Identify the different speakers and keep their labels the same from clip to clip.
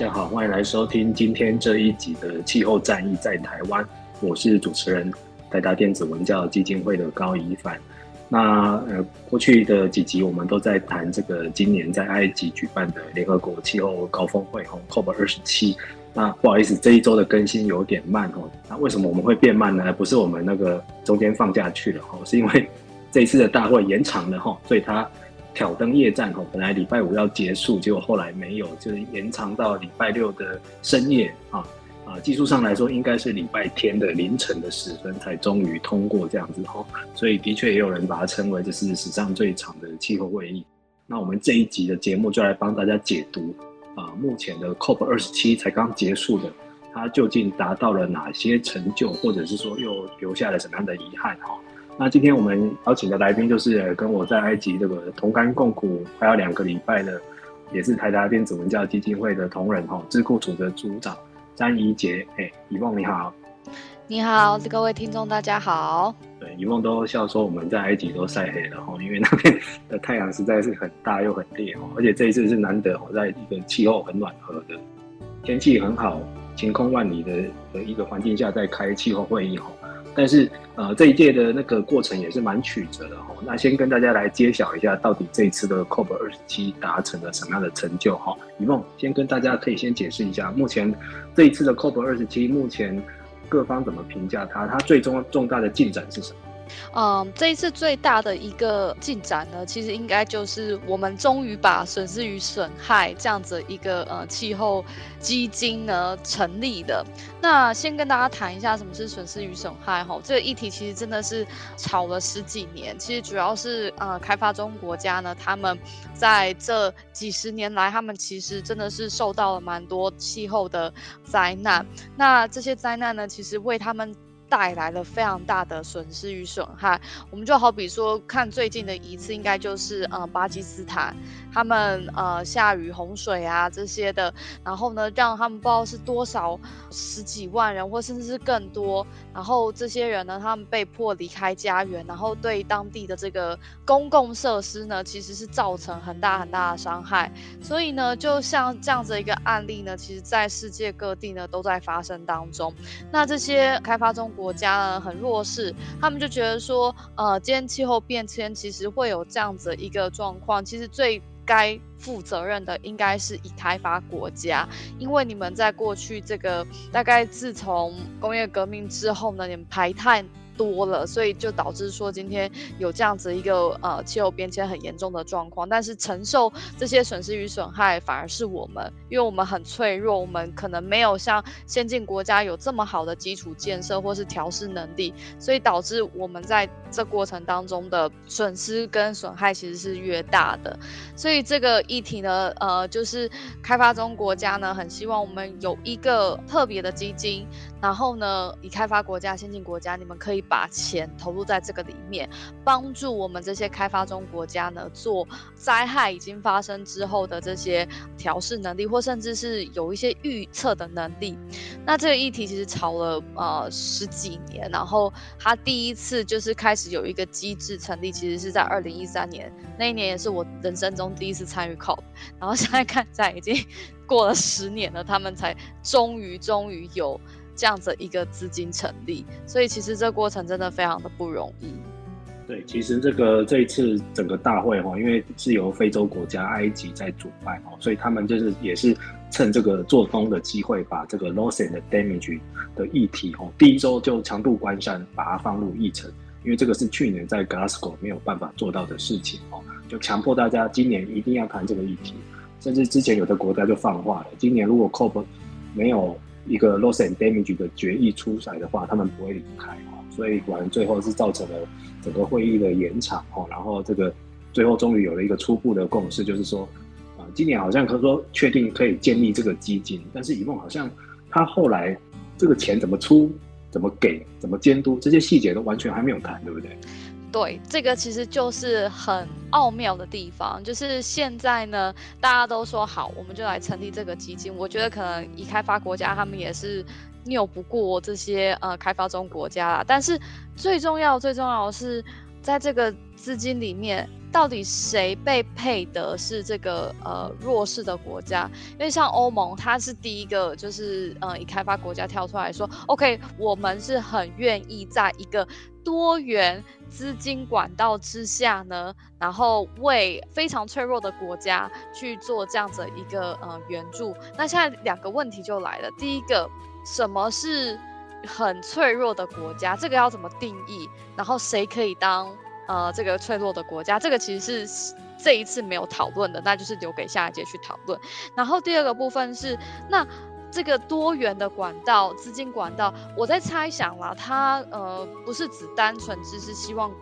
Speaker 1: 大家好，欢迎来收听今天这一集的《气候战役在台湾》，我是主持人台达电子文教基金会的高宜凡。那呃，过去的几集我们都在谈这个今年在埃及举办的联合国气候高峰会哦，COP 二十七。那不好意思，这一周的更新有点慢哦。那为什么我们会变慢呢？不是我们那个中间放假去了哦，是因为这一次的大会延长了哈，所以它。挑灯夜战吼，本来礼拜五要结束，结果后来没有，就是延长到礼拜六的深夜啊啊，技术上来说应该是礼拜天的凌晨的时分才终于通过这样子吼，所以的确也有人把它称为这是史上最长的气候会议。那我们这一集的节目就来帮大家解读啊，目前的 COP 二十七才刚结束的，它究竟达到了哪些成就，或者是说又留下了什么样的遗憾哈？那今天我们邀请的来宾就是跟我在埃及这个同甘共苦快要两个礼拜的，也是台达电子文教基金会的同仁哈，智库组的组长詹怡杰。哎，怡梦你好，
Speaker 2: 你好，各位听众大家好。
Speaker 1: 对，怡梦都笑说我们在埃及都晒黑了哈，因为那边的太阳实在是很大又很烈哦，而且这一次是难得哦，在一个气候很暖和的天气很好、晴空万里的的一个环境下在开气候会议哈。但是，呃，这一届的那个过程也是蛮曲折的哈。那先跟大家来揭晓一下，到底这一次的 COP 二十七达成了什么样的成就哈？一梦先跟大家可以先解释一下，目前这一次的 COP 二十七，目前各方怎么评价它？它最终重大的进展是什么？
Speaker 2: 嗯，这一次最大的一个进展呢，其实应该就是我们终于把损失与损害这样子一个呃气候基金呢成立的。那先跟大家谈一下什么是损失与损害哈，这个议题其实真的是吵了十几年。其实主要是呃开发中国家呢，他们在这几十年来，他们其实真的是受到了蛮多气候的灾难。那这些灾难呢，其实为他们带来了非常大的损失与损害。我们就好比说，看最近的一次，应该就是呃巴基斯坦，他们呃下雨洪水啊这些的，然后呢让他们不知道是多少十几万人，或甚至是更多，然后这些人呢，他们被迫离开家园，然后对当地的这个公共设施呢，其实是造成很大很大的伤害。所以呢，就像这样子一个案例呢，其实在世界各地呢都在发生当中。那这些开发中国家呢很弱势，他们就觉得说，呃，今天气候变迁其实会有这样子一个状况，其实最该负责任的应该是以开发国家，因为你们在过去这个大概自从工业革命之后呢，你们排碳。多了，所以就导致说今天有这样子一个呃气候变迁很严重的状况，但是承受这些损失与损害反而是我们，因为我们很脆弱，我们可能没有像先进国家有这么好的基础建设或是调试能力，所以导致我们在这过程当中的损失跟损害其实是越大的。所以这个议题呢，呃，就是开发中国家呢很希望我们有一个特别的基金，然后呢，以开发国家、先进国家，你们可以。把钱投入在这个里面，帮助我们这些开发中国家呢，做灾害已经发生之后的这些调试能力，或甚至是有一些预测的能力。那这个议题其实炒了呃十几年，然后它第一次就是开始有一个机制成立，其实是在二零一三年，那一年也是我人生中第一次参与 COP，然后现在看在已经 过了十年了，他们才终于终于有。这样子一个资金成立，所以其实这过程真的非常的不容易。
Speaker 1: 对，其实这个这一次整个大会哈，因为是由非洲国家埃及在主办哦，所以他们就是也是趁这个做风的机会，把这个 loss and damage 的议题哦，第一周就强度关山，把它放入议程，因为这个是去年在 Glasgow 没有办法做到的事情哦，就强迫大家今年一定要谈这个议题，甚至之前有的国家就放话了，今年如果 COP 没有一个 loss and damage 的决议出来的话，他们不会离开哦，所以果然最后是造成了。整个会议的延长哦，然后这个最后终于有了一个初步的共识，就是说，啊，今年好像可以说确定可以建立这个基金，但是以梦好像他后来这个钱怎么出、怎么给、怎么监督这些细节都完全还没有谈，对不对？
Speaker 2: 对，这个其实就是很奥妙的地方，就是现在呢，大家都说好，我们就来成立这个基金。我觉得可能已开发国家他们也是。拗不过这些呃开发中国家啦，但是最重要最重要的是，在这个资金里面，到底谁被配的是这个呃弱势的国家？因为像欧盟，它是第一个就是呃已开发国家跳出来说，OK，我们是很愿意在一个多元资金管道之下呢，然后为非常脆弱的国家去做这样子一个呃援助。那现在两个问题就来了，第一个。什么是很脆弱的国家？这个要怎么定义？然后谁可以当呃这个脆弱的国家？这个其实是这一次没有讨论的，那就是留给下一届去讨论。然后第二个部分是，那这个多元的管道、资金管道，我在猜想啦，它呃不是只单纯只是希望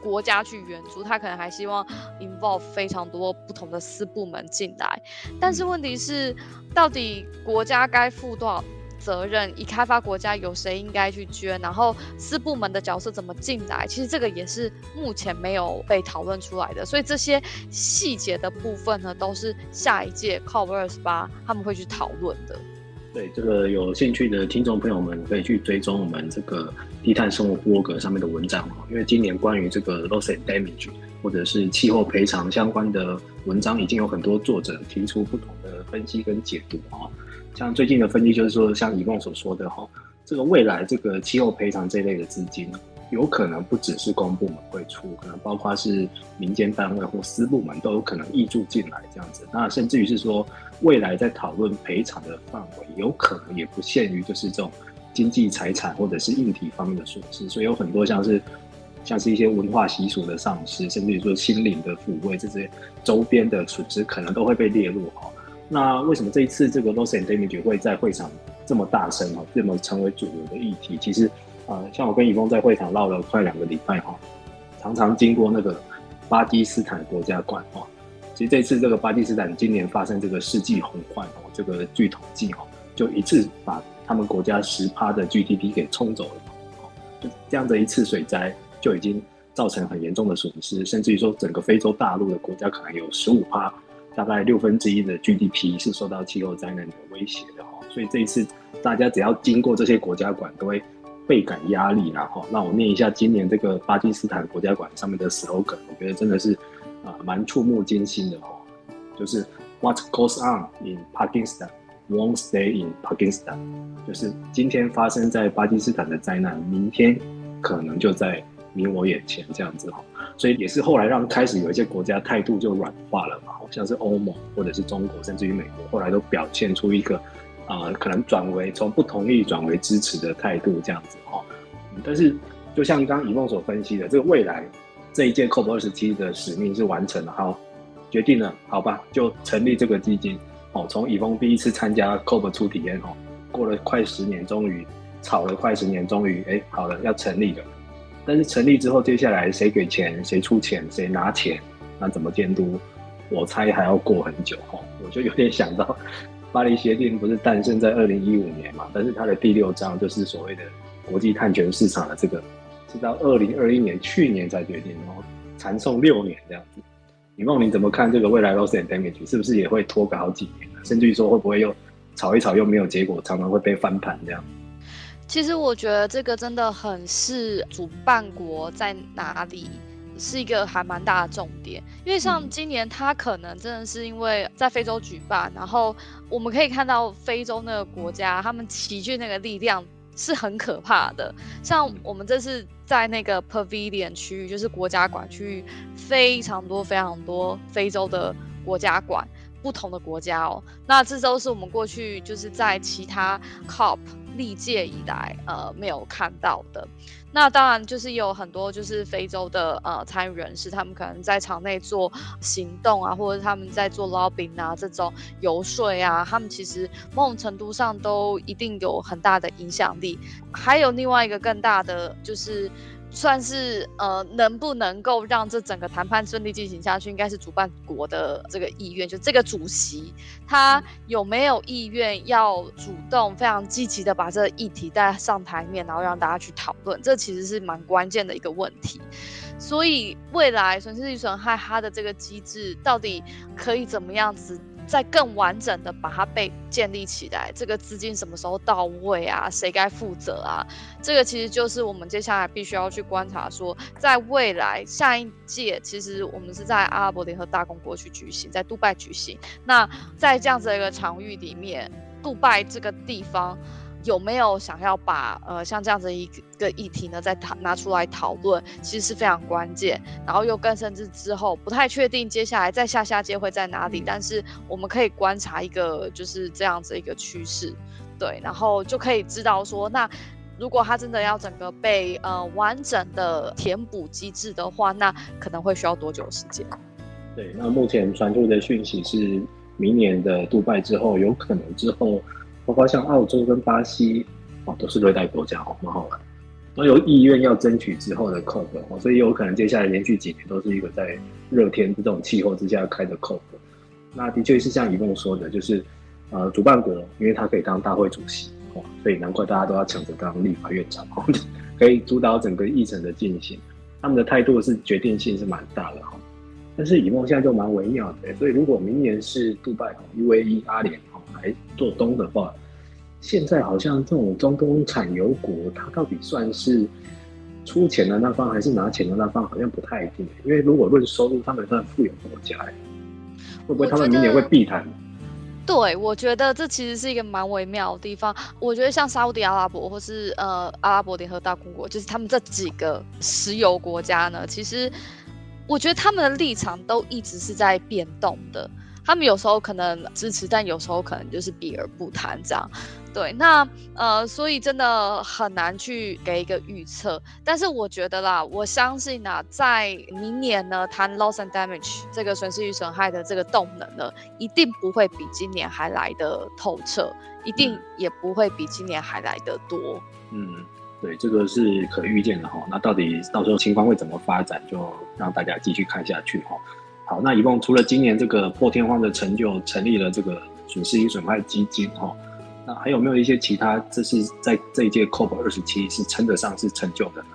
Speaker 2: 国家去援助，它可能还希望 involve 非常多不同的私部门进来。但是问题是，到底国家该付多少？责任，已开发国家有谁应该去捐？然后四部门的角色怎么进来？其实这个也是目前没有被讨论出来的。所以这些细节的部分呢，都是下一届 COP 二十八他们会去讨论的。
Speaker 1: 对，这个有兴趣的听众朋友们可以去追踪我们这个低碳生活博格上面的文章哦。因为今年关于这个 loss and damage 或者是气候赔偿相关的文章，已经有很多作者提出不同的分析跟解读啊。像最近的分析就是说，像以梦所说的哈，这个未来这个气候赔偿这类的资金，有可能不只是公部门会出，可能包括是民间单位或私部门都有可能挹注进来这样子。那甚至于是说，未来在讨论赔偿的范围，有可能也不限于就是这种经济财产或者是硬体方面的损失，所以有很多像是像是一些文化习俗的丧失，甚至于说心灵的抚慰这些周边的损失，可能都会被列入哈。那为什么这一次这个 loss and damage 会在会场这么大声哈，这么成为主流的议题？其实，呃，像我跟以峰在会场唠了快两个礼拜哈，常常经过那个巴基斯坦国家馆哈。其实这次这个巴基斯坦今年发生这个世纪洪患哦，这个据统计哦，就一次把他们国家十趴的 GDP 给冲走了，就这样的一次水灾就已经造成很严重的损失，甚至于说整个非洲大陆的国家可能有十五趴。大概六分之一的 GDP 是受到气候灾难的威胁的哈，所以这一次大家只要经过这些国家馆，都会倍感压力然后。那我念一下今年这个巴基斯坦国家馆上面的 slogan，我觉得真的是啊蛮触目惊心的哈，就是 What goes on in Pakistan won't stay in Pakistan，就是今天发生在巴基斯坦的灾难，明天可能就在你我眼前这样子哈，所以也是后来让开始有一些国家态度就软化了嘛，好像是欧盟或者是中国，甚至于美国，后来都表现出一个啊、呃，可能转为从不同意转为支持的态度这样子哈。但是就像刚刚以梦所分析的，这个未来这一届 COP 二十七的使命是完成了，好，决定了，好吧，就成立这个基金哦。从以梦第一次参加 COP 初体验哦，过了快十年，终于吵了快十年，终于哎，好了，要成立了。但是成立之后，接下来谁给钱，谁出钱，谁拿钱，那怎么监督？我猜还要过很久哦。我就有点想到，巴黎协定不是诞生在二零一五年嘛？但是它的第六章就是所谓的国际碳权市场的这个，是到二零二一年去年才决定，然后缠送六年这样子。以梦你怎么看这个未来 loss and damage 是不是也会拖个好几年？甚至于说会不会又吵一吵又没有结果，常常会被翻盘这样？
Speaker 2: 其实我觉得这个真的很是主办国在哪里是一个还蛮大的重点，因为像今年它可能真的是因为在非洲举办，然后我们可以看到非洲那个国家他们齐聚那个力量是很可怕的。像我们这次在那个 Pavilion 区域，就是国家馆区域，非常多非常多非洲的国家馆，不同的国家哦。那这都是我们过去就是在其他 COP 历届以来呃没有看到的。那当然就是有很多就是非洲的呃参与人士，他们可能在场内做行动啊，或者他们在做 lobbying 啊这种游说啊，他们其实某种程度上都一定有很大的影响力。还有另外一个更大的就是。算是呃，能不能够让这整个谈判顺利进行下去，应该是主办国的这个意愿，就这个主席他有没有意愿要主动、非常积极的把这个议题带上台面，然后让大家去讨论，这其实是蛮关键的一个问题。所以未来损失与损害它的这个机制到底可以怎么样子？在更完整的把它被建立起来，这个资金什么时候到位啊？谁该负责啊？这个其实就是我们接下来必须要去观察说，说在未来下一届，其实我们是在阿拉伯联合大公国去举行，在杜拜举行。那在这样子的一个场域里面，杜拜这个地方。有没有想要把呃像这样子一个议题呢，再讨拿出来讨论，其实是非常关键。然后又更甚至之后不太确定接下来再下下届会在哪里，但是我们可以观察一个就是这样子一个趋势，对，然后就可以知道说，那如果它真的要整个被呃完整的填补机制的话，那可能会需要多久时间？
Speaker 1: 对，那目前传出的讯息是明年的杜拜之后，有可能之后。包括像澳洲跟巴西，哦，都是热带国家，哦，蛮好玩，都有意愿要争取之后的 COP，哦，所以有可能接下来连续几年都是一个在热天这种气候之下开的 COP。那的确是像怡梦说的，就是呃，主办国因为他可以当大会主席，哦，所以难怪大家都要抢着当立法院长，哦，可以主导整个议程的进行。他们的态度是决定性是蛮大的哈，但是以梦现在就蛮微妙的，所以如果明年是杜拜哦，UAE 阿联。来做东的话，现在好像这种中东产油国，它到底算是出钱的那方，还是拿钱的那方，好像不太一定。因为如果论收入，他们算富有国家，会不会他们明年会避谈？
Speaker 2: 对，我觉得这其实是一个蛮微妙的地方。我觉得像沙乌地阿拉伯或是呃阿拉伯联合大公国，就是他们这几个石油国家呢，其实我觉得他们的立场都一直是在变动的。他们有时候可能支持，但有时候可能就是避而不谈这样。对，那呃，所以真的很难去给一个预测。但是我觉得啦，我相信啊，在明年呢，谈 loss and damage 这个损失与损害的这个动能呢，一定不会比今年还来得透彻，一定也不会比今年还来得多。
Speaker 1: 嗯，对，这个是可预见的哈。那到底到时候情况会怎么发展，就让大家继续看下去哈。好，那一共除了今年这个破天荒的成就，成立了这个损失与损害基金哈，那还有没有一些其他？这是在这一届 COP 二十七是称得上是成就的呢？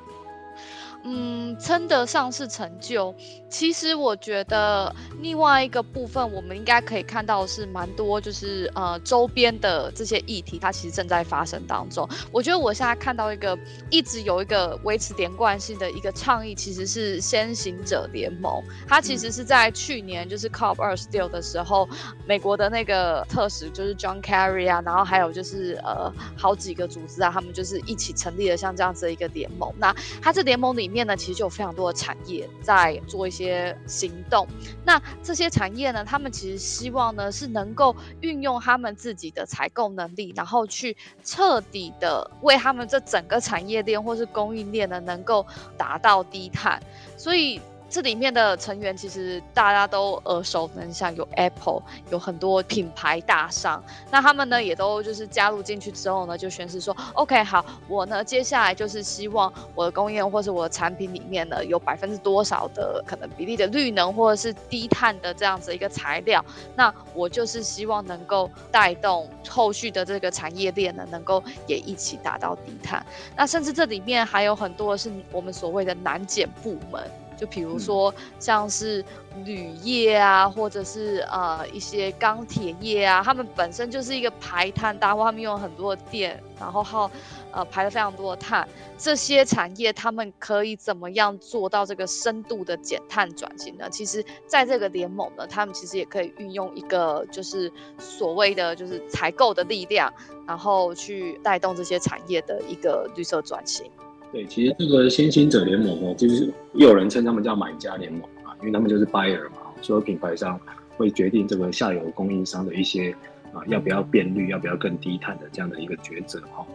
Speaker 2: 嗯，称得上是成就。其实我觉得另外一个部分，我们应该可以看到是蛮多，就是呃周边的这些议题，它其实正在发生当中。我觉得我现在看到一个一直有一个维持连贯性的一个倡议，其实是先行者联盟。它其实是在去年就是 COP 二十六的时候，美国的那个特使就是 John Kerry 啊，然后还有就是呃好几个组织啊，他们就是一起成立了像这样子的一个联盟。那它这联盟里面呢，其实就有非常多的产业在做一些行动。那这些产业呢，他们其实希望呢是能够运用他们自己的采购能力，然后去彻底的为他们这整个产业链或是供应链呢，能够达到低碳。所以。这里面的成员其实大家都耳熟能详，有 Apple，有很多品牌大商，那他们呢也都就是加入进去之后呢，就宣示说，OK，好，我呢接下来就是希望我的供应或是我的产品里面呢有百分之多少的可能比例的绿能或者是低碳的这样子一个材料，那我就是希望能够带动后续的这个产业链呢，能够也一起达到低碳。那甚至这里面还有很多是我们所谓的南碱部门。就比如说像是铝业啊，或者是呃一些钢铁业啊，他们本身就是一个排碳大户，他们用很多的电，然后耗呃排了非常多的碳。这些产业他们可以怎么样做到这个深度的减碳转型呢？其实，在这个联盟呢，他们其实也可以运用一个就是所谓的就是采购的力量，然后去带动这些产业的一个绿色转型。
Speaker 1: 对，其实这个先行者联盟哦，就是也有人称他们叫买家联盟啊，因为他们就是 buyer 嘛，所有品牌商会决定这个下游供应商的一些啊要不要变绿，要不要更低碳的这样的一个抉择哈。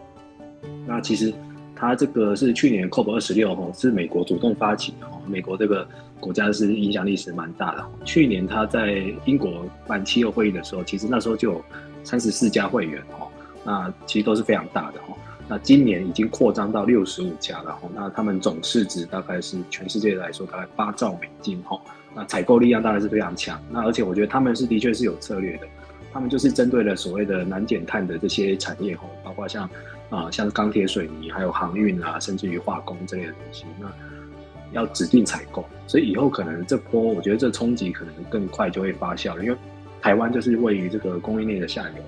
Speaker 1: 那其实它这个是去年 COP 二十六哈，是美国主动发起的哈，美国这个国家是影响力是蛮大的。去年他在英国办气候会议的时候，其实那时候就有三十四家会员哈，那其实都是非常大的哈。那今年已经扩张到六十五家了，那他们总市值大概是全世界来说大概八兆美金，哈，那采购力量当然是非常强。那而且我觉得他们是的确是有策略的，他们就是针对了所谓的难减碳的这些产业，哈，包括像啊像钢铁、水泥，还有航运啊，甚至于化工这类的东西，那要指定采购。所以以后可能这波，我觉得这冲击可能更快就会发酵了，因为台湾就是位于这个供应链的下游，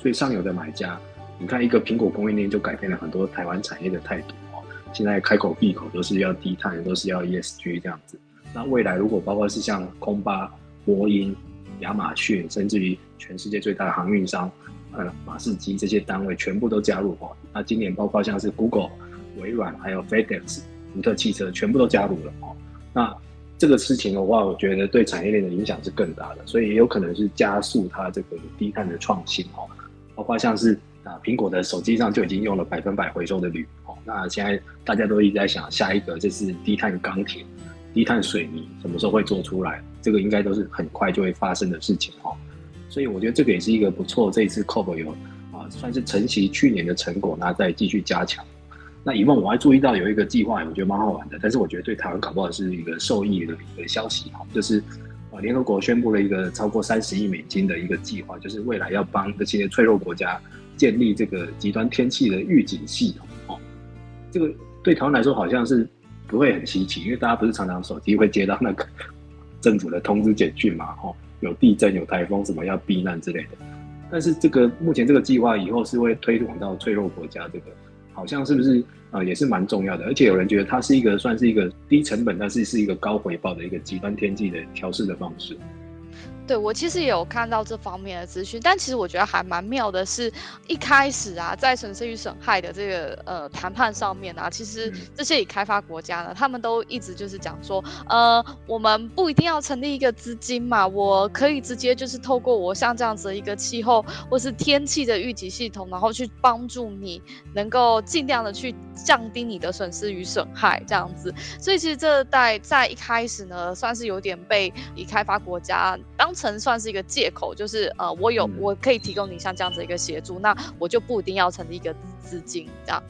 Speaker 1: 所以上游的买家。你看，一个苹果供应链就改变了很多台湾产业的态度哦。现在开口闭口都是要低碳，都是要 ESG 这样子。那未来如果包括是像空巴、波音、亚马逊，甚至于全世界最大的航运商，呃，马士基这些单位全部都加入哦。那今年包括像是 Google、微软，还有 FedEx、福特汽车，全部都加入了哦。那这个事情的话，我觉得对产业链的影响是更大的，所以也有可能是加速它这个低碳的创新哦。包括像是。啊，苹果的手机上就已经用了百分百回收的铝哦。那现在大家都一直在想，下一个就是低碳钢铁、低碳水泥什么时候会做出来？这个应该都是很快就会发生的事情哦。所以我觉得这个也是一个不错。这一次 COP 有啊，算是承袭去年的成果，那再继续加强。那以往我还注意到有一个计划，我觉得蛮好玩的，但是我觉得对台湾搞不好是一个受益的一个消息哈，就是啊，联合国宣布了一个超过三十亿美金的一个计划，就是未来要帮这些脆弱国家。建立这个极端天气的预警系统哦，这个对台湾来说好像是不会很稀奇，因为大家不是常常手机会接到那个政府的通知简讯嘛，哦，有地震、有台风，什么要避难之类的。但是这个目前这个计划以后是会推广到脆弱国家，这个好像是不是啊、也是蛮重要的。而且有人觉得它是一个算是一个低成本，但是是一个高回报的一个极端天气的调试的方式。
Speaker 2: 对，我其实也有看到这方面的资讯，但其实我觉得还蛮妙的是，一开始啊，在损失与损害的这个呃谈判上面啊，其实这些已开发国家呢，他们都一直就是讲说，呃，我们不一定要成立一个资金嘛，我可以直接就是透过我像这样子的一个气候或是天气的预警系统，然后去帮助你能够尽量的去降低你的损失与损害这样子。所以其实这代在一开始呢，算是有点被已开发国家当。成算是一个借口，就是呃，我有我可以提供你像这样子一个协助，那我就不一定要成立一个资金这样，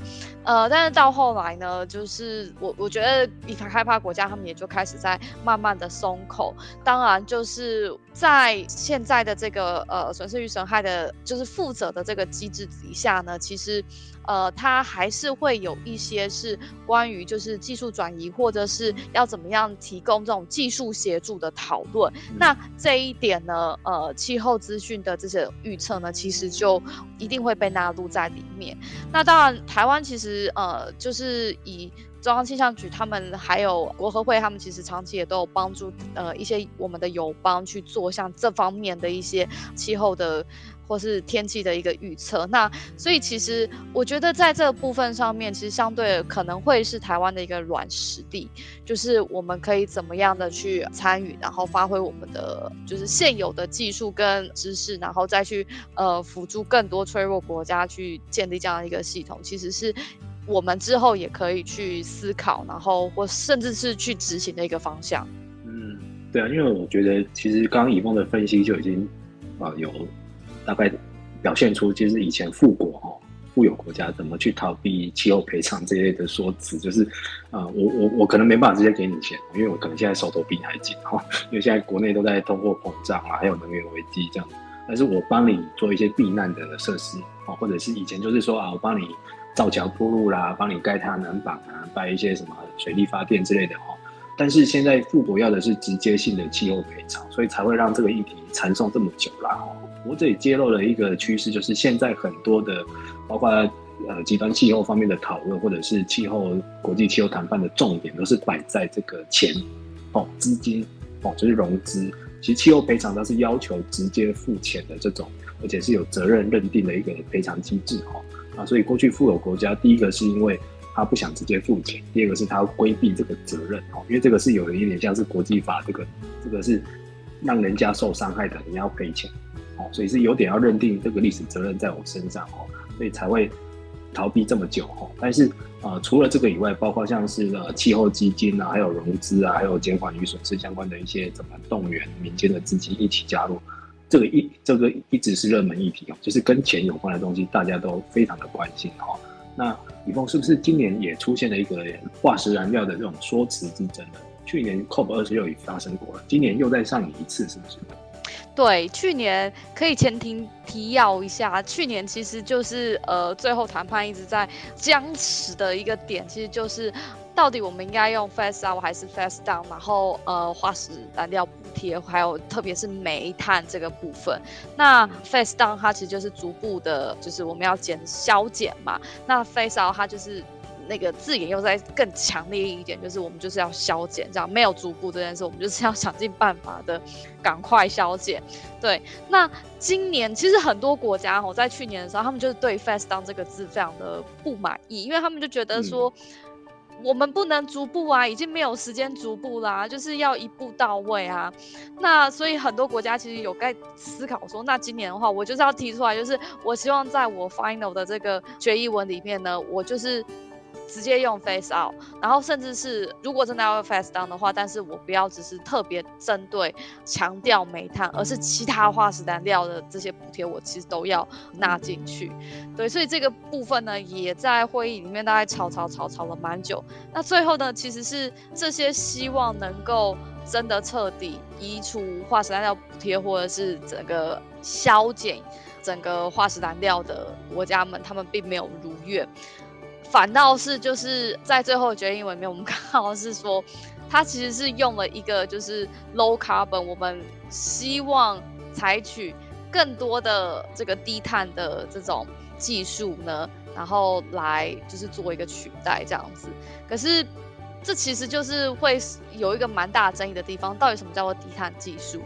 Speaker 2: 呃，但是到后来呢，就是我我觉得已开发国家他们也就开始在慢慢的松口，当然就是在现在的这个呃损失与损害的，就是负责的这个机制底下呢，其实。呃，它还是会有一些是关于就是技术转移，或者是要怎么样提供这种技术协助的讨论。嗯。那这一点呢，呃，气候资讯的这些预测呢，其实就一定会被纳入在里面。那当然，台湾其实呃，就是以中央气象局他们还有国合会，他们其实长期也都有帮助呃一些我们的友邦去做像这方面的一些气候的。或是天气的一个预测，那所以其实我觉得在这部分上面，其实相对可能会是台湾的一个软实力，就是我们可以怎么样的去参与，然后发挥我们的就是现有的技术跟知识，然后再去呃辅助更多脆弱国家去建立这样一个系统，其实是我们之后也可以去思考，然后或甚至是去执行的一个方向。
Speaker 1: 嗯，对啊，因为我觉得其实刚刚以峰的分析就已经啊有。大概表现出，其实以前富国哈富有国家怎么去逃避气候赔偿这些的说辞，就是啊、我我我可能没办法直接给你钱，因为我可能现在手头比你还紧哈，因为现在国内都在通货膨胀啊，还有能源危机这样，但是我帮你做一些避难的设施啊，或者是以前就是说啊，我帮你造桥铺路啦，帮你盖太阳板啊，盖一些什么水力发电之类的哈，但是现在富国要的是直接性的气候赔偿，所以才会让这个议题缠讼这么久了。我这里揭露了一个趋势，就是现在很多的，包括呃极端气候方面的讨论，或者是气候国际气候谈判的重点，都是摆在这个钱哦资金哦，就是融资。其实气候赔偿它是要求直接付钱的这种，而且是有责任认定的一个赔偿机制哈。啊，所以过去富有国家，第一个是因为他不想直接付钱，第二个是他规避这个责任哦，因为这个是有一点像是国际法，这个这个是让人家受伤害的，你要赔钱哦，所以是有点要认定这个历史责任在我身上哦，所以才会逃避这么久哦。但是呃，除了这个以外，包括像是呃气候基金啊，还有融资啊，还有减缓与损失相关的一些怎么动员民间的资金一起加入，这个一这个一直是热门议题哦，就是跟钱有关的东西，大家都非常的关心哈。那宇峰是不是今年也出现了一个化石燃料的这种说辞之争呢？去年 COP 二十六已发生过了，今年又再上演一次，是不是？
Speaker 2: 对，去年可以前庭提要一下，去年其实就是呃，最后谈判一直在僵持的一个点，其实就是。到底我们应该用 phase out 还是 phase down？然后呃，化石燃料补贴，还有特别是煤炭这个部分。那 phase down 它其实就是逐步的，就是我们要减消减嘛。那 phase out 它就是那个字眼又再更强烈一点，就是我们就是要消减，这样没有逐步这件事，我们就是要想尽办法的赶快消减。对，那今年其实很多国家吼，在去年的时候，他们就是对 phase down 这个字非常的不满意，因为他们就觉得说。嗯我们不能逐步啊，已经没有时间逐步啦，就是要一步到位啊。那所以很多国家其实有在思考说，那今年的话，我就是要提出来，就是我希望在我 final 的这个决议文里面呢，我就是。直接用 face out，然后甚至是如果真的要 phase down 的话，但是我不要只是特别针对强调煤炭，而是其他化石燃料的这些补贴，我其实都要纳进去。对，所以这个部分呢，也在会议里面大概吵吵吵吵了蛮久。那最后呢，其实是这些希望能够真的彻底移除化石燃料补贴，或者是整个削减整个化石燃料的国家们，他们并没有如愿。反倒是就是在最后决议文里面，我们 看到是说，它其实是用了一个就是 low carbon，我们希望采取更多的这个低碳的这种技术呢，然后来就是做一个取代这样子。可是这其实就是会有一个蛮大争议的地方，到底什么叫做低碳技术？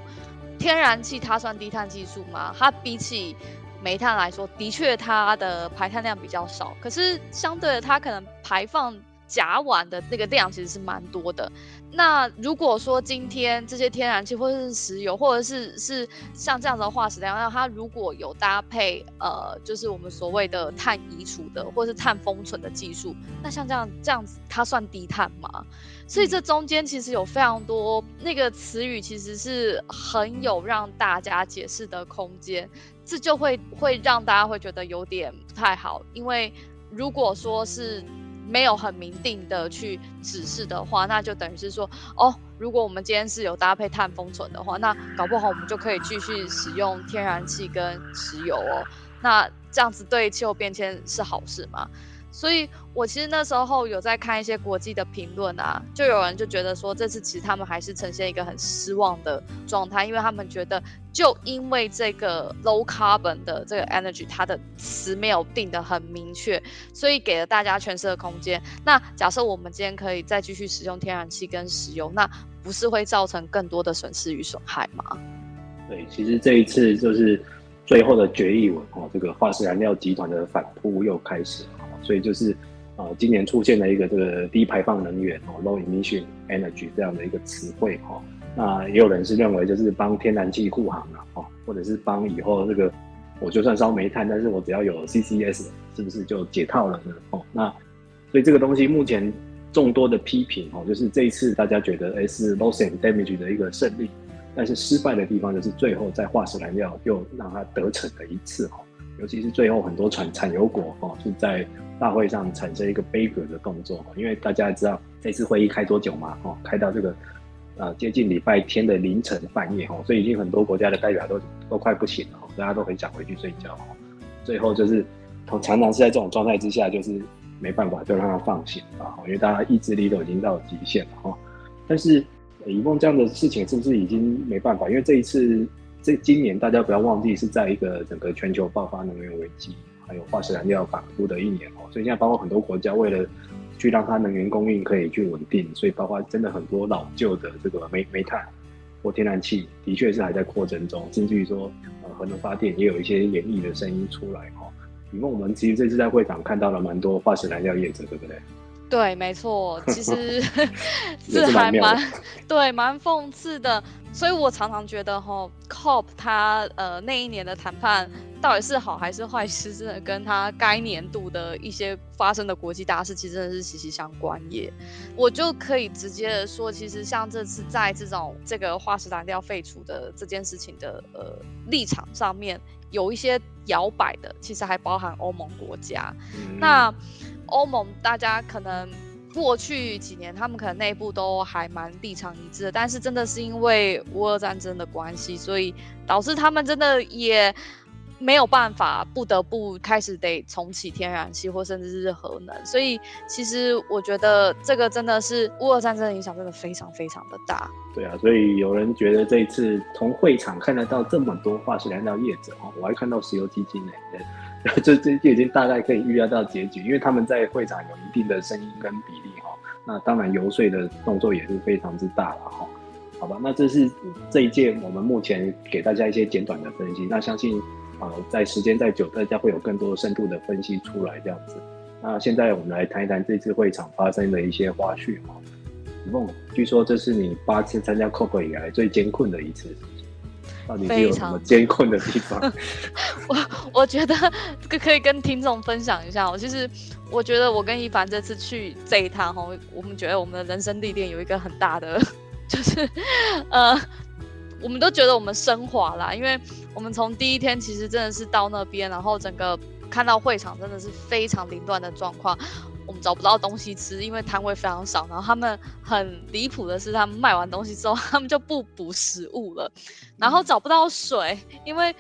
Speaker 2: 天然气它算低碳技术吗？它比起煤炭来说，的确它的排碳量比较少，可是相对的，它可能排放甲烷的那个量其实是蛮多的。那如果说今天这些天然气或者是石油，或者是是像这样子的化石燃料，那它如果有搭配呃，就是我们所谓的碳移除的或者是碳封存的技术，那像这样这样子，它算低碳吗？所以这中间其实有非常多那个词语，其实是很有让大家解释的空间。这就会会让大家会觉得有点不太好，因为如果说是没有很明定的去指示的话，那就等于是说，哦，如果我们今天是有搭配碳封存的话，那搞不好我们就可以继续使用天然气跟石油哦。那这样子对气候变迁是好事吗？所以，我其实那时候有在看一些国际的评论啊，就有人就觉得说，这次其实他们还是呈现一个很失望的状态，因为他们觉得，就因为这个 low carbon 的这个 energy，它的词没有定的很明确，所以给了大家诠释的空间。那假设我们今天可以再继续使用天然气跟石油，那不是会造成更多的损失与损害吗？
Speaker 1: 对，其实这一次就是最后的决议文哦，这个化石燃料集团的反扑又开始了。所以就是，呃，今年出现了一个这个低排放能源哦，low emission energy 这样的一个词汇哈。那也有人是认为就是帮天然气护航了哦，或者是帮以后这个我就算烧煤炭，但是我只要有 CCS，是不是就解套了呢？哦，那所以这个东西目前众多的批评哦，就是这一次大家觉得哎是 loss and damage 的一个胜利，但是失败的地方就是最后在化石燃料又让它得逞的一次哈。尤其是最后很多产产油国哦是在大会上产生一个杯葛的动作，因为大家知道这次会议开多久嘛？哦，开到这个呃接近礼拜天的凌晨半夜哦，所以已经很多国家的代表都都快不行了哦，大家都很想回去睡觉哦。最后就是常常是在这种状态之下，就是没办法就让他放行啊，因为大家意志力都已经到极限了哈。但是以梦这样的事情是不是已经没办法？因为这一次，这今年大家不要忘记是在一个整个全球爆发能源危机，还有化石燃料反复的一年哦。所以现在包括很多国家为了去让它能源供应可以去稳定，所以包括真的很多老旧的这个煤煤炭或天然气的确是还在扩增中，甚至于说呃核能发电也有一些演绎的声音出来哦。因为我们其实这次在会场看到了蛮多化石燃料业者，对不对？
Speaker 2: 对，没错，其实 是还蛮对，蛮讽刺的。所以我常常觉得哈，COP 它呃那一年的谈判到底是好还是坏，其实真的跟它该年度的一些发生的国际大事，其实真的是息息相关耶。我就可以直接的说，其实像这次在这种这个化石燃料废除的这件事情的呃立场上面，有一些摇摆的，其实还包含欧盟国家。嗯、那欧盟大家可能过去几年，他们可能内部都还蛮立场一致的，但是真的是因为乌俄战争的关系，所以导致他们真的也没有办法，不得不开始得重启天然气或甚至是核能。所以其实我觉得这个真的是乌俄战争的影响，真的非常非常的大。
Speaker 1: 对啊，所以有人觉得这一次从会场看得到这么多化石燃料业者哦，我还看到石油基金呢。这这就已经大概可以预料到结局，因为他们在会场有一定的声音跟比例哈。那当然游说的动作也是非常之大了哈。好吧，那这是这一届我们目前给大家一些简短的分析。那相信呃在时间再久，大家会有更多深度的分析出来这样子。那现在我们来谈一谈这次会场发生的一些花絮哈。梦，据说这是你八次参加 COP 以来最艰困的一次。到底是有什么艰困的地方？
Speaker 2: 我我觉得这个可以跟听众分享一下。我其实我觉得我跟一凡这次去这一趟哈，我们觉得我们的人生历练有一个很大的，就是呃，我们都觉得我们升华了，因为我们从第一天其实真的是到那边，然后整个看到会场真的是非常凌乱的状况。我们找不到东西吃，因为摊位非常少。然后他们很离谱的是，他们卖完东西之后，他们就不补食物了。然后找不到水，因为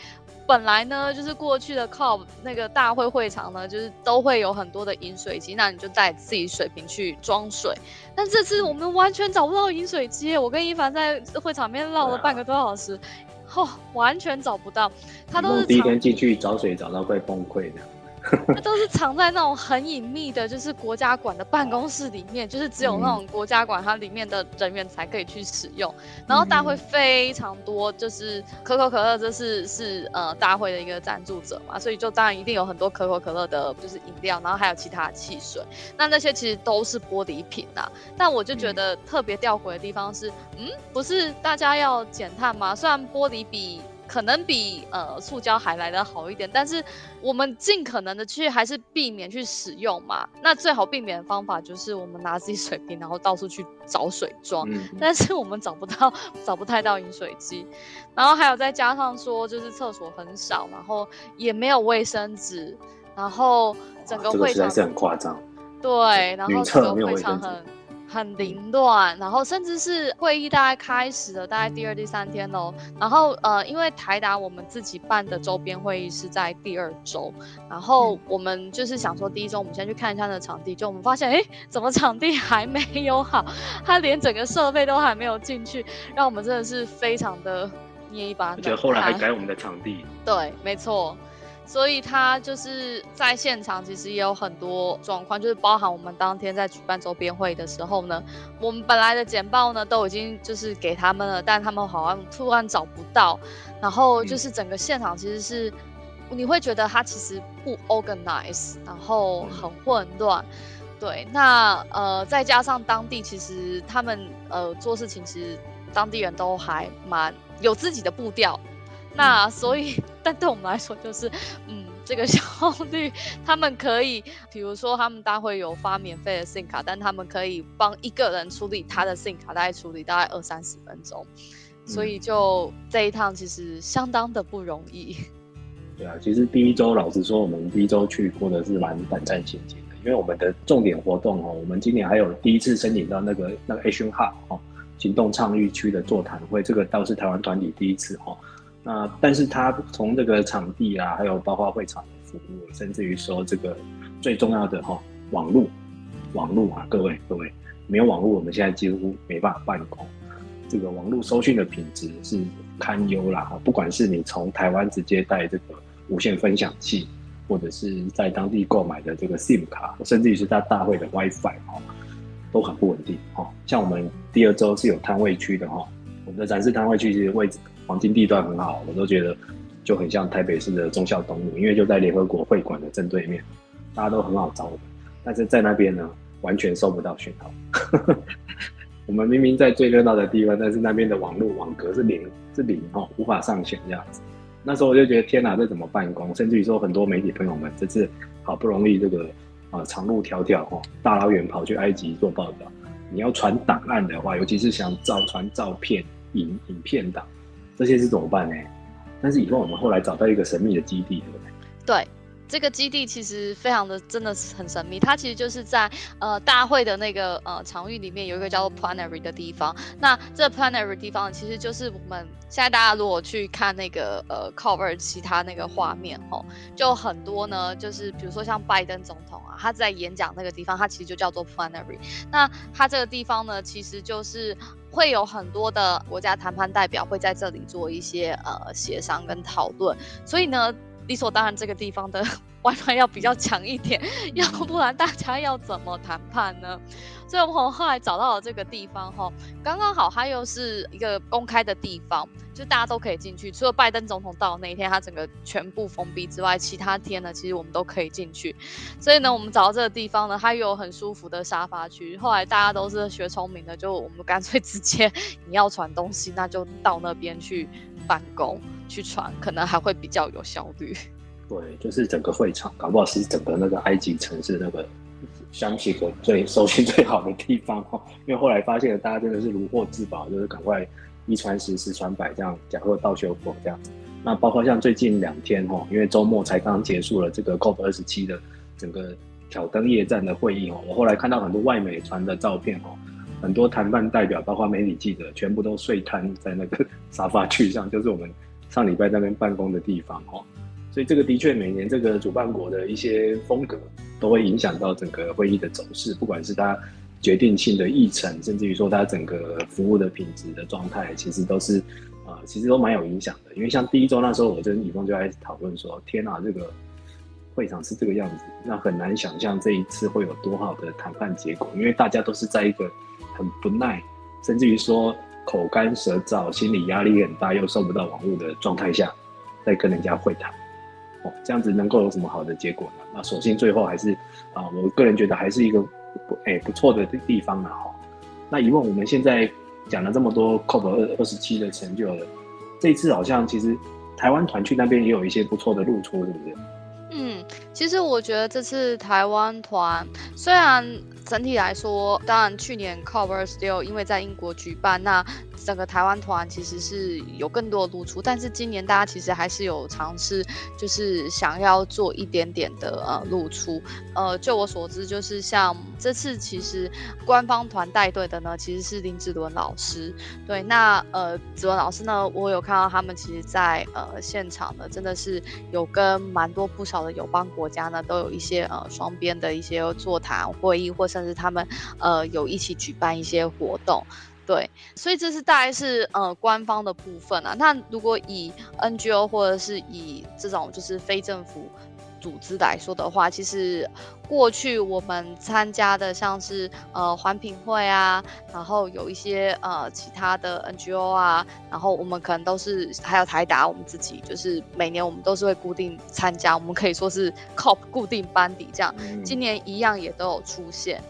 Speaker 2: 本来呢，就是过去的 COP 那个大会会场呢，就是都会有很多的饮水机，那你就带自己水瓶去装水。但这次我们完全找不到饮水机，我跟一凡在会场里面绕了半个多小时，哦，完全找不到。他都是
Speaker 1: 第一天进去找水找到快崩溃的。
Speaker 2: 它都是藏在那种很隐秘的，就是国家馆的办公室里面，就是只有那种国家馆它里面的人员才可以去使用。然后大会非常多，就是可口可乐，这是是呃大会的一个赞助者嘛，所以就当然一定有很多可口可乐的，就是饮料，然后还有其他的汽水。那那些其实都是玻璃瓶呐。但我就觉得特别吊诡的地方是，嗯，不是大家要减碳吗？虽然玻璃比可能比呃塑胶还来得好一点，但是我们尽可能的去还是避免去使用嘛。那最好避免的方法就是我们拿自己水瓶，然后到处去找水装。嗯、但是我们找不到，找不太到饮水机。然后还有再加上说，就是厕所很少，然后也没有卫生纸，然后整个会场、
Speaker 1: 这个、是很夸张。
Speaker 2: 对，然后整个会场很。很凌乱，然后甚至是会议大概开始了，大概第二、第三天喽。然后呃，因为台达我们自己办的周边会议是在第二周，然后我们就是想说第一周我们先去看一下那个场地，就我们发现，哎，怎么场地还没有好？它连整个设备都还没有进去，让我们真的是非常的捏一把冷汗。
Speaker 1: 而且后来还改我们的场地。
Speaker 2: 对，没错。所以他就是在现场，其实也有很多状况，就是包含我们当天在举办周边会的时候呢，我们本来的简报呢都已经就是给他们了，但他们好像突然找不到，然后就是整个现场其实是你会觉得他其实不 organize，然后很混乱，对，那呃再加上当地其实他们呃做事情其实当地人都还蛮有自己的步调。那所以，但对我们来说，就是，嗯，这个效率，他们可以，比如说，他们大会有发免费的 SIM 卡，但他们可以帮一个人处理他的 SIM 卡，大概处理大概二三十分钟，所以就这一趟其实相当的不容易。
Speaker 1: 对啊，其实第一周，老实说，我们第一周去过的是蛮胆战心惊的，因为我们的重点活动哦，我们今年还有第一次申请到那个那个 Action Hub 哦，行动倡议区的座谈会，这个倒是台湾团体第一次哦。那但是他从这个场地啊，还有包括会场的服务，甚至于说这个最重要的哈、哦、网络，网络啊，各位各位，没有网络，我们现在几乎没办法办公。这个网络收讯的品质是堪忧啦，不管是你从台湾直接带这个无线分享器，或者是在当地购买的这个 SIM 卡，甚至于是在大会的 WiFi 哦，都很不稳定哦。像我们第二周是有摊位区的哈，我们的展示摊位区其实位置黄金地段很好，我都觉得就很像台北市的忠孝东路，因为就在联合国会馆的正对面，大家都很好找我们。但是在那边呢，完全收不到讯号。我们明明在最热闹的地方，但是那边的网络网格是零，是零哦，无法上线这样子。那时候我就觉得天哪，这怎么办公？甚至于说很多媒体朋友们这次好不容易这个啊长路迢迢哦，大老远跑去埃及做报道，你要传档案的话，尤其是想照传照片、影影片档，这些是怎么办呢？但是以后我们后来找到一个神秘的基地，对不对？
Speaker 2: 对。这个基地其实非常的，真的是很神秘。它其实就是在呃大会的那个呃场域里面有一个叫做 Plenary 的地方。那这 Plenary 地方其实就是我们现在大家如果去看那个呃 cover 其他那个画面吼，就很多呢，就是比如说像拜登总统啊，他在演讲那个地方，它其实就叫做 Plenary。那它这个地方呢，其实就是会有很多的国家谈判代表会在这里做一些呃协商跟讨论。所以呢。理所当然，这个地方的 WiFi 要比较强一点，要不然大家要怎么谈判呢？所以我们后来找到了这个地方，哈，刚刚好，它又是一个公开的地方，就大家都可以进去。除了拜登总统到那一天，他整个全部封闭之外，其他天呢，其实我们都可以进去。所以呢，我们找到这个地方呢，它又有很舒服的沙发区。后来大家都是学聪明的，就我们干脆直接，你要传东西，那就到那边去办公。去传可能还会比较有效率。
Speaker 1: 对，就是整个会场，搞不好是整个那个埃及城市那个香气最收讯最好的地方哈。因为后来发现大家真的是如获至宝，就是赶快一传十，十传百这样，假货倒修佛这样。那包括像最近两天哈，因为周末才刚结束了这个 COP 二十七的整个挑灯夜战的会议哦，我后来看到很多外媒传的照片哦，很多谈判代表，包括媒体记者，全部都睡瘫在那个 沙发区上，就是我们。上礼拜在那边办公的地方哦，所以这个的确每年这个主办国的一些风格都会影响到整个会议的走势，不管是它决定性的议程，甚至于说它整个服务的品质的状态，其实都是啊、其实都蛮有影响的。因为像第一周那时候，我跟宇峰就在讨论说：“天哪，这个会场是这个样子，那很难想象这一次会有多好的谈判结果，因为大家都是在一个很不耐，甚至于说。”口干舌燥，心理压力很大，又收不到网络的状态下，再跟人家会谈，哦，这样子能够有什么好的结果呢？那首先最后还是啊，我个人觉得还是一个不哎不错的地方了。哈，那一问我们现在讲了这么多 COP 二二十七的成就了，这一次好像其实台湾团去那边也有一些不错的露出，是不是？
Speaker 2: 嗯，其实我觉得这次台湾团虽然。整体来说，当然去年 Cover Still 因为在英国举办，那整个台湾团其实是有更多的露出。但是今年大家其实还是有尝试，就是想要做一点点的呃露出。呃，就我所知，就是像这次其实官方团带队的呢，其实是林子伦老师。对，那呃子伦老师呢，我有看到他们其实在呃现场呢，真的是有跟蛮多不少的友邦国家呢，都有一些呃双边的一些座谈会议，或甚至他们呃有一起举办一些活动，对，所以这是大概是呃官方的部分啊。那如果以 NGO 或者是以这种就是非政府组织来说的话，其实过去我们参加的像是呃环评会啊，然后有一些呃其他的 NGO 啊，然后我们可能都是还有台达，我们自己就是每年我们都是会固定参加，我们可以说是 COP 固定班底这样。今年一样也都有出现，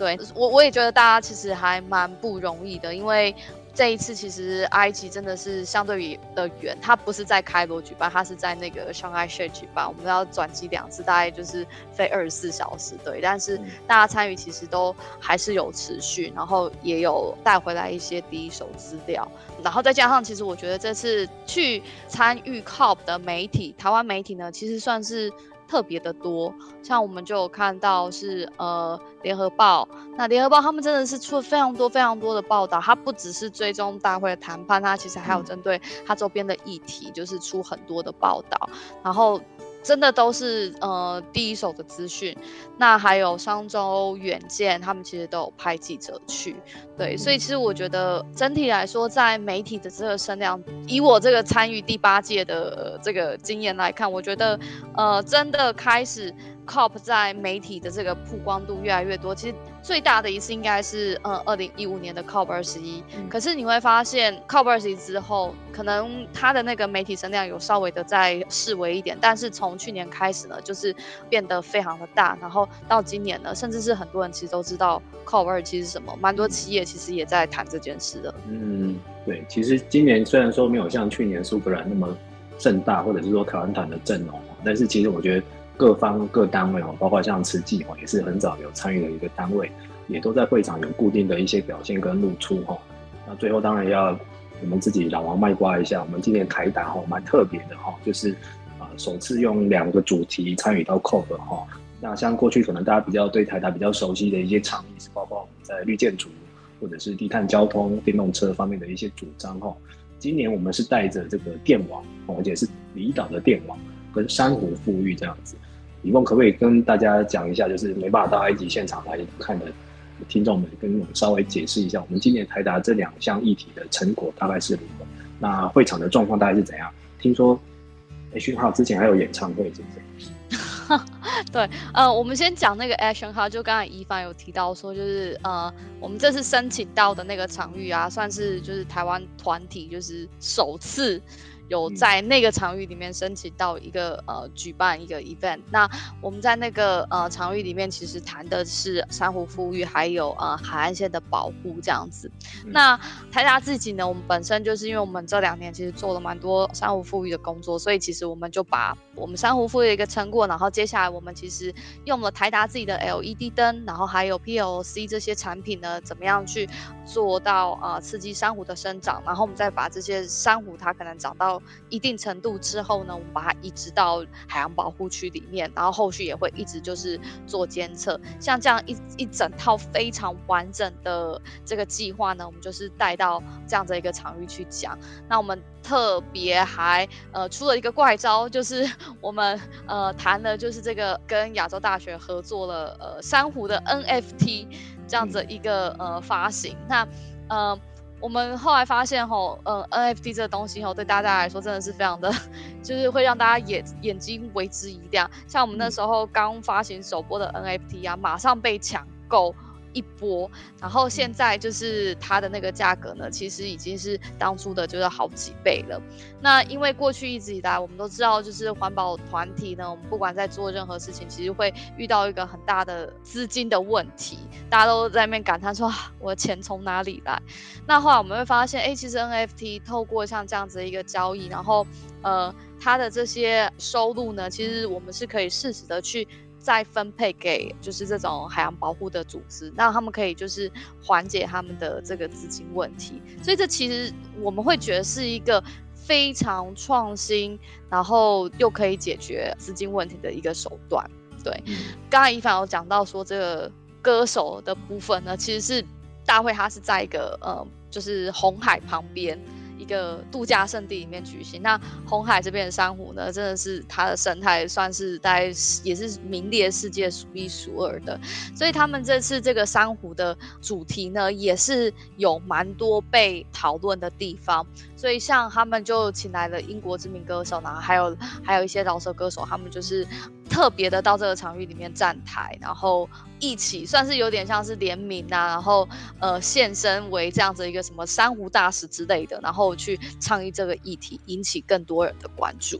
Speaker 2: 对，我我也觉得大家其实还蛮不容易的，因为。这一次其实埃及真的是相对于的远，它不是在开罗举办，它是在那个上海市举办。我们要转机两次，大概就是飞二十四小时，对。但是大家参与其实都还是有持续，然后也有带回来一些第一手资料，然后再加上，其实我觉得这次去参与 COP 的媒体，台湾媒体呢，其实算是。特别的多，像我们就有看到是呃联合报，那联合报他们真的是出了非常多非常多的报道，它不只是追踪大会的谈判，它其实还有针对它周边的议题，就是出很多的报道。然后真的都是呃第一手的资讯。那还有商周远见，他们其实都有派记者去。对，所以其实我觉得整体来说，在媒体的这个声量，以我这个参与第八届的这个经验来看，我觉得呃真的开始。COP 在媒体的这个曝光度越来越多，其实最大的一次应该是嗯二零一五年的 COP 二十一。可是你会发现 COP 二十一之后，可能它的那个媒体声量有稍微的再式微一点，但是从去年开始呢，就是变得非常的大，然后到今年呢，甚至是很多人其实都知道 COP 二十一是什么，蛮多企业其实也在谈这件事的。
Speaker 1: 嗯，对，其实今年虽然说没有像去年苏格兰那么盛大，或者是说台湾团的阵容，但是其实我觉得。各方各单位哦，包括像慈济哦，也是很早有参与的一个单位，也都在会场有固定的一些表现跟露出哈。那最后当然要我们自己老王卖瓜一下，我们今年台达哈蛮特别的哈，就是啊首次用两个主题参与到 COP 哈。那像过去可能大家比较对台达比较熟悉的一些倡议，是包括我们在绿建筑或者是低碳交通、电动车方面的一些主张哈。今年我们是带着这个电网，而且是离岛的电网跟珊瑚富裕这样子。李梦可不可以跟大家讲一下，就是没办法到埃及现场来看的听众们，跟我们稍微解释一下，我们今年台达这两项议题的成果大概是如何？那会场的状况大概是怎样？听说 Action Hub 之前还有演唱会，是不是？
Speaker 2: 对，呃，我们先讲那个 Action 哈就刚才一帆有提到说，就是呃，我们这次申请到的那个场域啊，算是就是台湾团体就是首次。有在那个场域里面申请到一个呃举办一个 event，那我们在那个呃场域里面其实谈的是珊瑚富裕，还有呃海岸线的保护这样子。嗯、那台达自己呢，我们本身就是因为我们这两年其实做了蛮多珊瑚富裕的工作，所以其实我们就把我们珊瑚富裕的一个成果，然后接下来我们其实用了台达自己的 LED 灯，然后还有 PLC 这些产品呢，怎么样去做到呃刺激珊瑚的生长，然后我们再把这些珊瑚它可能长到一定程度之后呢，我们把它移植到海洋保护区里面，然后后续也会一直就是做监测。像这样一一整套非常完整的这个计划呢，我们就是带到这样的一个场域去讲。那我们特别还呃出了一个怪招，就是 我们呃谈的就是这个跟亚洲大学合作了呃珊瑚的 NFT 这样子一个呃发行。那呃。我们后来发现吼，呃，NFT 这个东西吼，对大家来说真的是非常的，就是会让大家眼眼睛为之一亮。像我们那时候刚发行首播的 NFT 啊，马上被抢购。一波，然后现在就是它的那个价格呢，其实已经是当初的就是好几倍了。那因为过去一直以来，我们都知道，就是环保团体呢，我们不管在做任何事情，其实会遇到一个很大的资金的问题，大家都在那边感叹说，我的钱从哪里来？那后来我们会发现，哎，其实 NFT 透过像这样子的一个交易，然后呃，它的这些收入呢，其实我们是可以适时的去。再分配给就是这种海洋保护的组织，让他们可以就是缓解他们的这个资金问题。所以这其实我们会觉得是一个非常创新，然后又可以解决资金问题的一个手段。对，刚才一凡有讲到说这个歌手的部分呢，其实是大会它是在一个呃，就是红海旁边。一个度假胜地里面举行，那红海这边的珊瑚呢，真的是它的生态算是在也是名列世界数一数二的，所以他们这次这个珊瑚的主题呢，也是有蛮多被讨论的地方。所以像他们就请来了英国知名歌手，然后还有还有一些饶舌歌手，他们就是特别的到这个场域里面站台，然后一起算是有点像是联名啊，然后呃现身为这样子一个什么珊瑚大使之类的，然后去倡议这个议题，引起更多人的关注。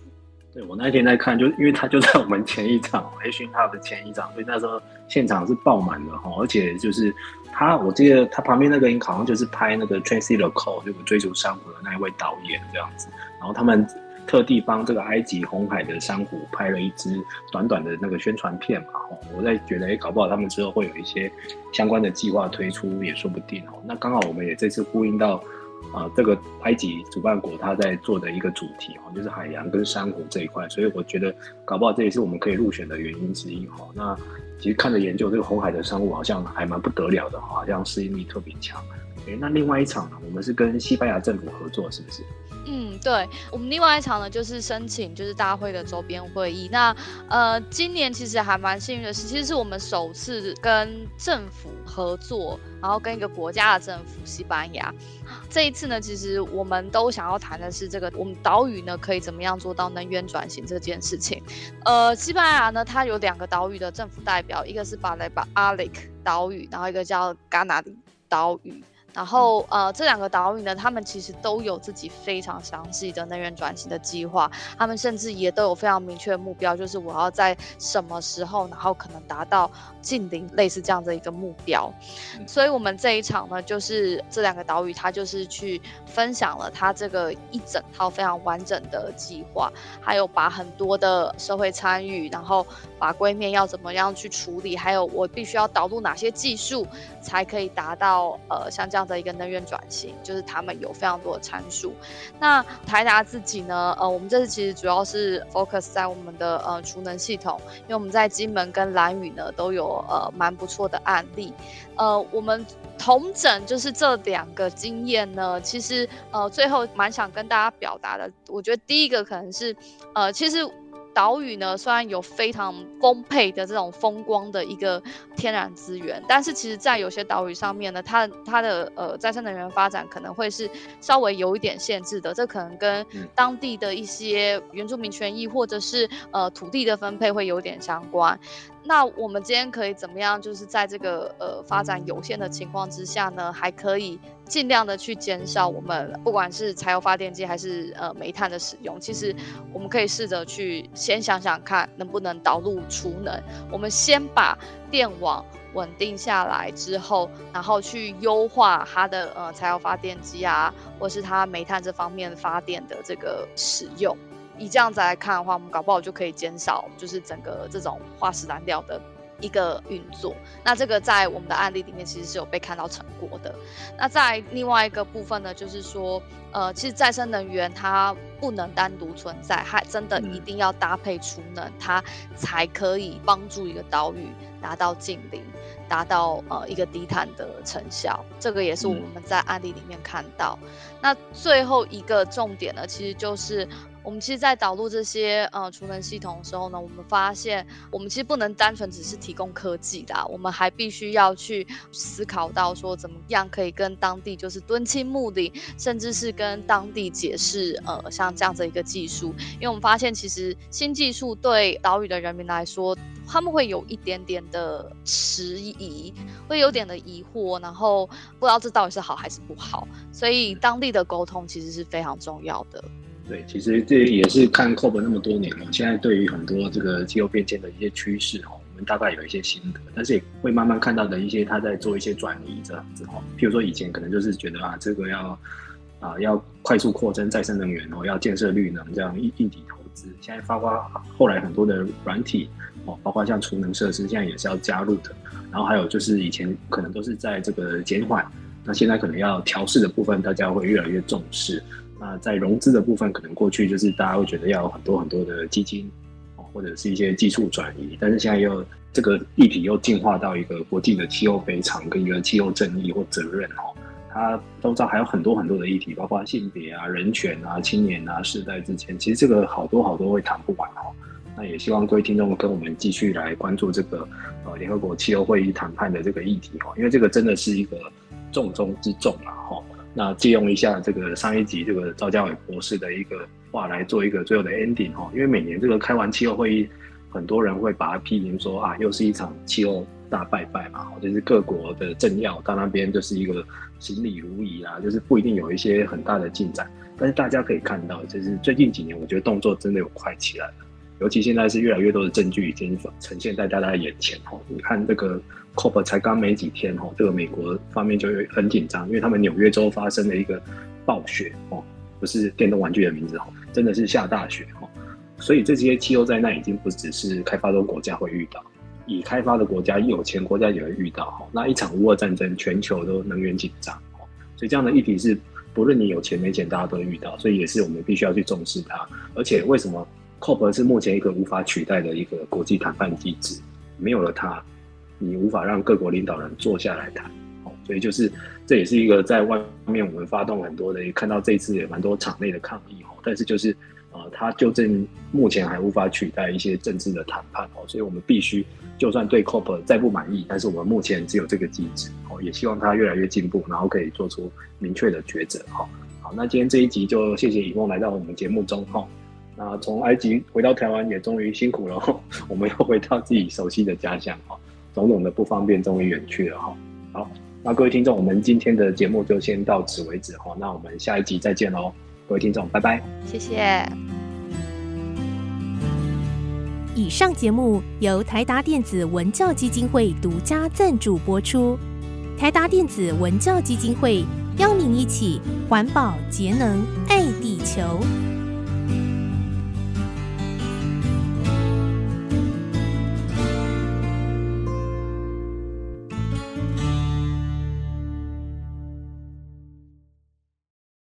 Speaker 1: 对，我那天在看，就是因为他就在我们前一场 Asian Hub 的前一场，所以那时候现场是爆满的哈，而且就是。他，我记得他旁边那个人好像就是拍那个《Tracing the Core》这个追逐珊瑚的那一位导演这样子，然后他们特地帮这个埃及红海的珊瑚拍了一支短短的那个宣传片嘛。我在觉得，哎，搞不好他们之后会有一些相关的计划推出也说不定哦。那刚好我们也这次呼应到，啊、这个埃及主办国他在做的一个主题哦，就是海洋跟珊瑚这一块，所以我觉得搞不好这也是我们可以入选的原因之一哦。那。其实看着研究这个红海的珊瑚好像还蛮不得了的，好像适应力特别强。那另外一场呢，我们是跟西班牙政府合作，是不是？
Speaker 2: 嗯，对，我们另外一场呢，就是申请就是大会的周边会议。那呃，今年其实还蛮幸运的是，其实是我们首次跟政府合作，然后跟一个国家的政府西班牙。这一次呢，其实我们都想要谈的是这个，我们岛屿呢可以怎么样做到能源转型这件事情。呃，西班牙呢，它有两个岛屿的政府代表，一个是巴雷巴阿雷克岛屿，然后一个叫加那利岛屿。然后，呃，这两个岛屿呢，他们其实都有自己非常详细的能源转型的计划，他们甚至也都有非常明确的目标，就是我要在什么时候，然后可能达到近零，类似这样的一个目标。所以，我们这一场呢，就是这两个岛屿，它就是去分享了它这个一整套非常完整的计划，还有把很多的社会参与，然后法规面要怎么样去处理，还有我必须要导入哪些技术，才可以达到呃像这样。的一个能源转型，就是他们有非常多的参数。那台达自己呢？呃，我们这次其实主要是 focus 在我们的呃储能系统，因为我们在金门跟兰屿呢都有呃蛮不错的案例。呃，我们统整就是这两个经验呢，其实呃最后蛮想跟大家表达的，我觉得第一个可能是呃其实。岛屿呢，虽然有非常丰沛的这种风光的一个天然资源，但是其实，在有些岛屿上面呢，它它的呃再生能源发展可能会是稍微有一点限制的。这可能跟当地的一些原住民权益或者是呃土地的分配会有点相关。那我们今天可以怎么样？就是在这个呃发展有限的情况之下呢，还可以尽量的去减少我们不管是柴油发电机还是呃煤炭的使用。其实我们可以试着去先想想看，能不能导入储能。我们先把电网稳定下来之后，然后去优化它的呃柴油发电机啊，或是它煤炭这方面发电的这个使用。以这样子来看的话，我们搞不好就可以减少，就是整个这种化石燃料的一个运作。那这个在我们的案例里面其实是有被看到成果的。那在另外一个部分呢，就是说，呃，其实再生能源它不能单独存在，它真的一定要搭配储能，它才可以帮助一个岛屿达到净零，达到呃一个低碳的成效。这个也是我们在案例里面看到。那最后一个重点呢，其实就是。我们其实，在导入这些呃储能系统的时候呢，我们发现，我们其实不能单纯只是提供科技的，我们还必须要去思考到说，怎么样可以跟当地就是敦亲睦邻，甚至是跟当地解释呃像这样子一个技术，因为我们发现，其实新技术对岛屿的人民来说，他们会有一点点的迟疑，会有点的疑惑，然后不知道这到底是好还是不好，所以当地的沟通其实是非常重要的。
Speaker 1: 对，其实这也是看 COP 那么多年了，现在对于很多这个气候变迁的一些趋势哈，我们大概有一些心得，但是也会慢慢看到的一些他在做一些转移这样子哈。譬如说以前可能就是觉得啊，这个要啊要快速扩增再生能源哦，要建设绿能这样硬硬体投资，现在包括后来很多的软体哦，包括像储能设施，现在也是要加入的。然后还有就是以前可能都是在这个减缓，那现在可能要调试的部分，大家会越来越重视。那在融资的部分，可能过去就是大家会觉得要有很多很多的基金，或者是一些技术转移，但是现在又这个议题又进化到一个国际的气候赔偿跟一个气候正义或责任哦，它都知道还有很多很多的议题，包括性别啊、人权啊、青年啊、世代之间，其实这个好多好多会谈不完哦。那也希望各位听众跟我们继续来关注这个呃联合国气候会议谈判的这个议题哦，因为这个真的是一个重中之重啊哈。那借用一下这个上一集这个赵家伟博士的一个话来做一个最后的 ending 哈，因为每年这个开完气候会议，很多人会把它批评说啊，又是一场气候大拜拜嘛，就是各国的政要到那边就是一个行礼如仪啊，就是不一定有一些很大的进展。但是大家可以看到，就是最近几年，我觉得动作真的有快起来了，尤其现在是越来越多的证据已经呈现在大家的眼前哈，你看这个。COP 才刚没几天哦，这个美国方面就很紧张，因为他们纽约州发生了一个暴雪哦，不是电动玩具的名字哦，真的是下大雪哦，所以这些气候灾难已经不只是开发中国家会遇到，已开发的国家、有钱国家也会遇到哈。那一场乌俄战争，全球都能源紧张哦，所以这样的议题是不论你有钱没钱，大家都会遇到，所以也是我们必须要去重视它。而且为什么 COP 是目前一个无法取代的一个国际谈判机制？没有了它。你无法让各国领导人坐下来谈，哦，所以就是这也是一个在外面我们发动很多的，看到这次也蛮多场内的抗议哦，但是就是呃，他就正目前还无法取代一些政治的谈判哦，所以我们必须就算对 COP 再不满意，但是我们目前只有这个机制哦，也希望它越来越进步，然后可以做出明确的抉择哈。好，那今天这一集就谢谢以梦来到我们节目中哈。那从埃及回到台湾也终于辛苦了，我们又回到自己熟悉的家乡哈，种种的不方便终于远去了哈。好，那各位听众，我们今天的节目就先到此为止哈。那我们下一集再见喽，各位听众，拜拜，
Speaker 2: 谢谢。
Speaker 3: 以上节目由台达电子文教基金会独家赞助播出，台达电子文教基金会邀您一起环保节能爱地球。